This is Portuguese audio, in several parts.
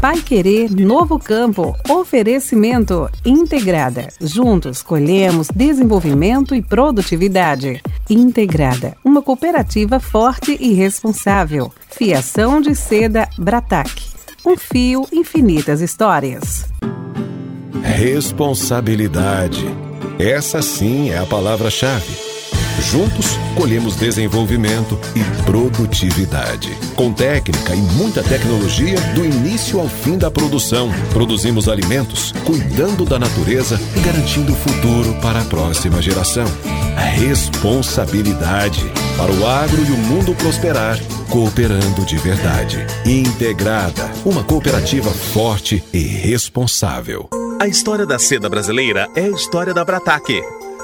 Pai Querer Novo Campo. Oferecimento Integrada. Juntos colhemos desenvolvimento e produtividade. Integrada, uma cooperativa forte e responsável. Fiação de seda Bratac. Um fio, infinitas histórias. Responsabilidade. Essa sim é a palavra-chave. Juntos, colhemos desenvolvimento e produtividade. Com técnica e muita tecnologia, do início ao fim da produção, produzimos alimentos, cuidando da natureza e garantindo o futuro para a próxima geração. A responsabilidade para o agro e o mundo prosperar, cooperando de verdade. Integrada, uma cooperativa forte e responsável. A história da seda brasileira é a história da Brataque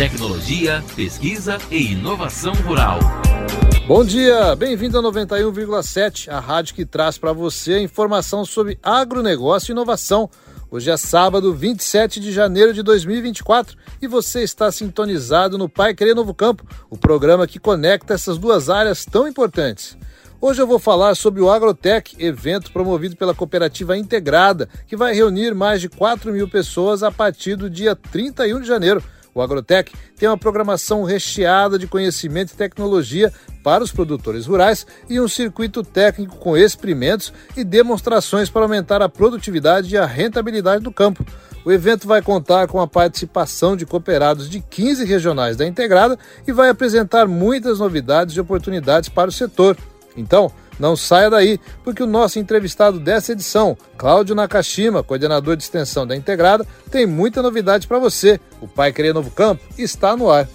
Tecnologia, pesquisa e inovação rural. Bom dia, bem-vindo a 91,7, a rádio que traz para você informação sobre agronegócio e inovação. Hoje é sábado, 27 de janeiro de 2024 e você está sintonizado no Pai Querer Novo Campo, o programa que conecta essas duas áreas tão importantes. Hoje eu vou falar sobre o Agrotech, evento promovido pela Cooperativa Integrada, que vai reunir mais de 4 mil pessoas a partir do dia 31 de janeiro. O Agrotec tem uma programação recheada de conhecimento e tecnologia para os produtores rurais e um circuito técnico com experimentos e demonstrações para aumentar a produtividade e a rentabilidade do campo. O evento vai contar com a participação de cooperados de 15 regionais da Integrada e vai apresentar muitas novidades e oportunidades para o setor. Então, não saia daí, porque o nosso entrevistado dessa edição, Cláudio Nakashima, coordenador de extensão da Integrada, tem muita novidade para você. O Pai Querer Novo Campo está no ar.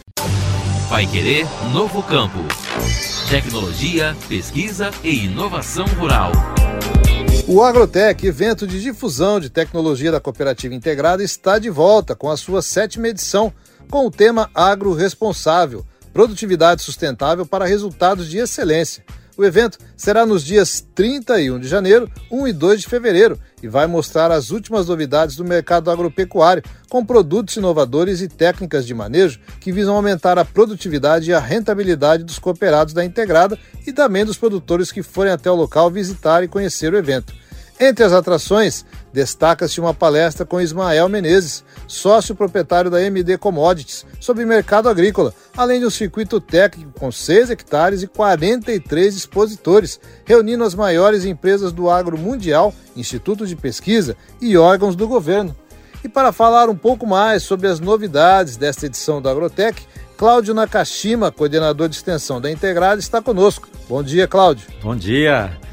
Pai Querer Novo Campo. Tecnologia, pesquisa e inovação rural. O Agrotec, evento de difusão de tecnologia da Cooperativa Integrada, está de volta com a sua sétima edição, com o tema Agro Responsável, produtividade sustentável para resultados de excelência. O evento será nos dias 31 de janeiro, 1 e 2 de fevereiro e vai mostrar as últimas novidades do mercado agropecuário, com produtos inovadores e técnicas de manejo que visam aumentar a produtividade e a rentabilidade dos cooperados da integrada e também dos produtores que forem até o local visitar e conhecer o evento. Entre as atrações, destaca-se uma palestra com Ismael Menezes, sócio proprietário da MD Commodities, sobre mercado agrícola, além de um circuito técnico com 6 hectares e 43 expositores, reunindo as maiores empresas do agro mundial, institutos de pesquisa e órgãos do governo. E para falar um pouco mais sobre as novidades desta edição do Agrotec, Cláudio Nakashima, coordenador de extensão da Integrada, está conosco. Bom dia, Cláudio. Bom dia.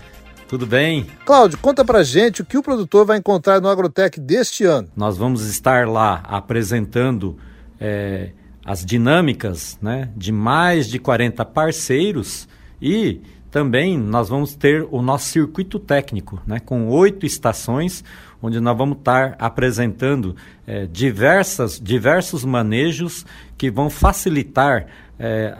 Tudo bem? Cláudio, conta pra gente o que o produtor vai encontrar no Agrotec deste ano. Nós vamos estar lá apresentando é, as dinâmicas né, de mais de 40 parceiros e também nós vamos ter o nosso circuito técnico, né, com oito estações, onde nós vamos estar apresentando é, diversas, diversos manejos que vão facilitar é,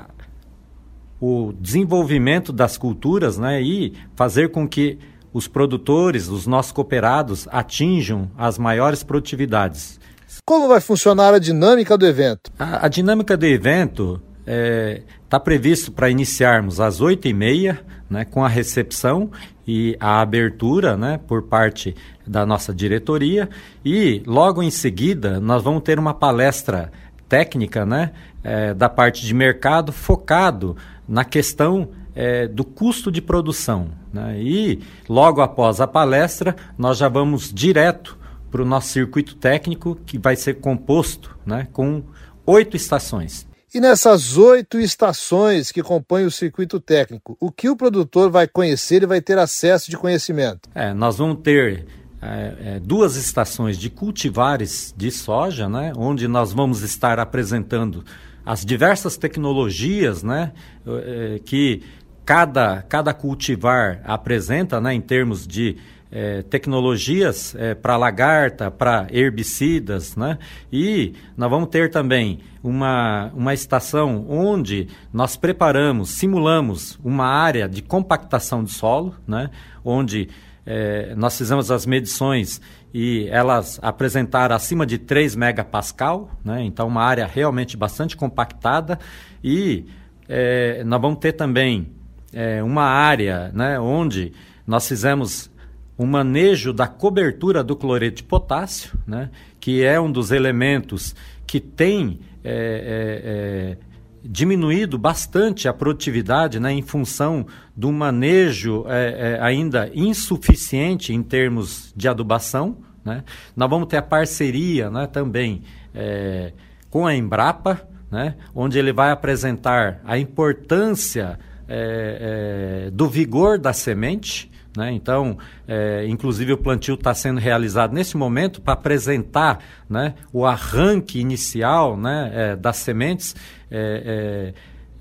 o desenvolvimento das culturas né, e fazer com que os produtores, os nossos cooperados, atinjam as maiores produtividades. Como vai funcionar a dinâmica do evento? A, a dinâmica do evento está é, tá previsto para iniciarmos às oito e meia, né, com a recepção e a abertura né, por parte da nossa diretoria e logo em seguida nós vamos ter uma palestra técnica né, é, da parte de mercado focado na questão é, do custo de produção. Né? E logo após a palestra, nós já vamos direto para o nosso circuito técnico, que vai ser composto né, com oito estações. E nessas oito estações que compõem o circuito técnico, o que o produtor vai conhecer e vai ter acesso de conhecimento? É, nós vamos ter é, é, duas estações de cultivares de soja, né, onde nós vamos estar apresentando as diversas tecnologias né, eh, que cada, cada cultivar apresenta né, em termos de é, tecnologias é, para lagarta, para herbicidas, né? E nós vamos ter também uma, uma estação onde nós preparamos, simulamos uma área de compactação de solo, né? Onde é, nós fizemos as medições e elas apresentaram acima de 3 megapascal, né? então uma área realmente bastante compactada e é, nós vamos ter também é, uma área né, onde nós fizemos o manejo da cobertura do cloreto de potássio, né, que é um dos elementos que tem é, é, é diminuído bastante a produtividade né, em função do manejo é, é, ainda insuficiente em termos de adubação. Né? Nós vamos ter a parceria né, também é, com a Embrapa, né, onde ele vai apresentar a importância é, é, do vigor da semente. Né? Então, é, inclusive o plantio está sendo realizado nesse momento para apresentar né, o arranque inicial né, é, das sementes, é,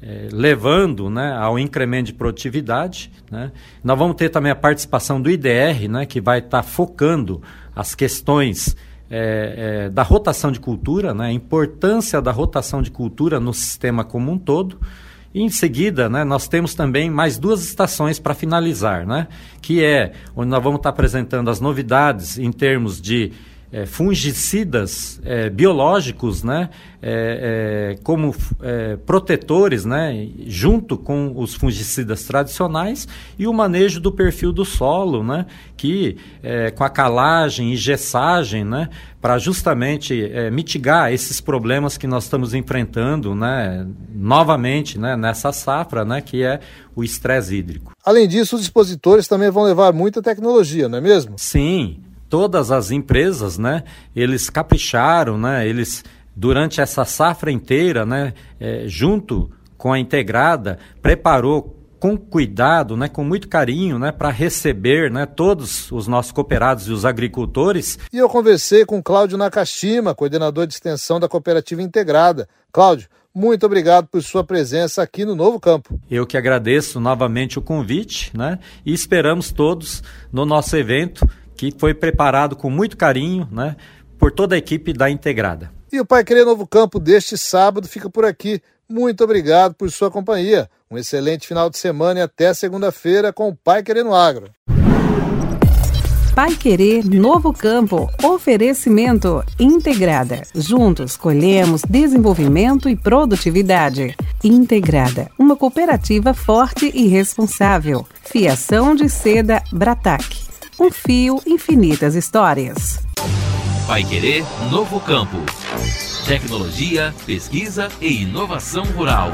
é, é, levando né, ao incremento de produtividade. Né? Nós vamos ter também a participação do IDR, né, que vai estar tá focando as questões é, é, da rotação de cultura, né, a importância da rotação de cultura no sistema como um todo. Em seguida, né, nós temos também mais duas estações para finalizar, né, que é onde nós vamos estar apresentando as novidades em termos de é, fungicidas é, biológicos, né, é, é como é, protetores, né, junto com os fungicidas tradicionais e o manejo do perfil do solo, né, que é, com a calagem e gessagem, né, para justamente mitigar esses problemas que nós estamos enfrentando, né, novamente, né, nessa safra, né, que é o estresse hídrico. Além disso, os expositores também vão levar muita tecnologia, não é mesmo? Sim todas as empresas, né, eles capricharam, né, eles durante essa safra inteira, né, é, junto com a integrada, preparou com cuidado, né, com muito carinho, né, para receber, né, todos os nossos cooperados e os agricultores. E eu conversei com Cláudio Nakashima, coordenador de extensão da Cooperativa Integrada. Cláudio, muito obrigado por sua presença aqui no Novo Campo. Eu que agradeço novamente o convite, né, e esperamos todos no nosso evento que foi preparado com muito carinho né, por toda a equipe da Integrada. E o Pai Querer Novo Campo deste sábado fica por aqui. Muito obrigado por sua companhia. Um excelente final de semana e até segunda-feira com o Pai Querer no Agro. Pai Querer Novo Campo. Oferecimento Integrada. Juntos colhemos desenvolvimento e produtividade. Integrada, uma cooperativa forte e responsável. Fiação de seda Brataque um fio, infinitas histórias. Vai Querer Novo Campo. Tecnologia, pesquisa e inovação rural.